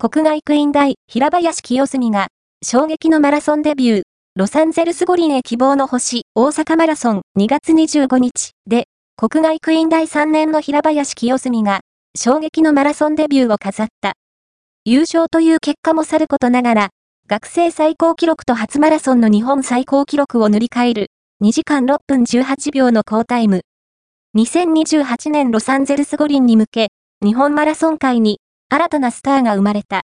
国外クイーン大平林清澄が、衝撃のマラソンデビュー、ロサンゼルス五輪へ希望の星大阪マラソン2月25日で、国外クイーン大3年の平林清澄が、衝撃のマラソンデビューを飾った。優勝という結果もさることながら、学生最高記録と初マラソンの日本最高記録を塗り替える、2時間6分18秒の好タイム。2028年ロサンゼルス五輪に向け、日本マラソン界に新たなスターが生まれた。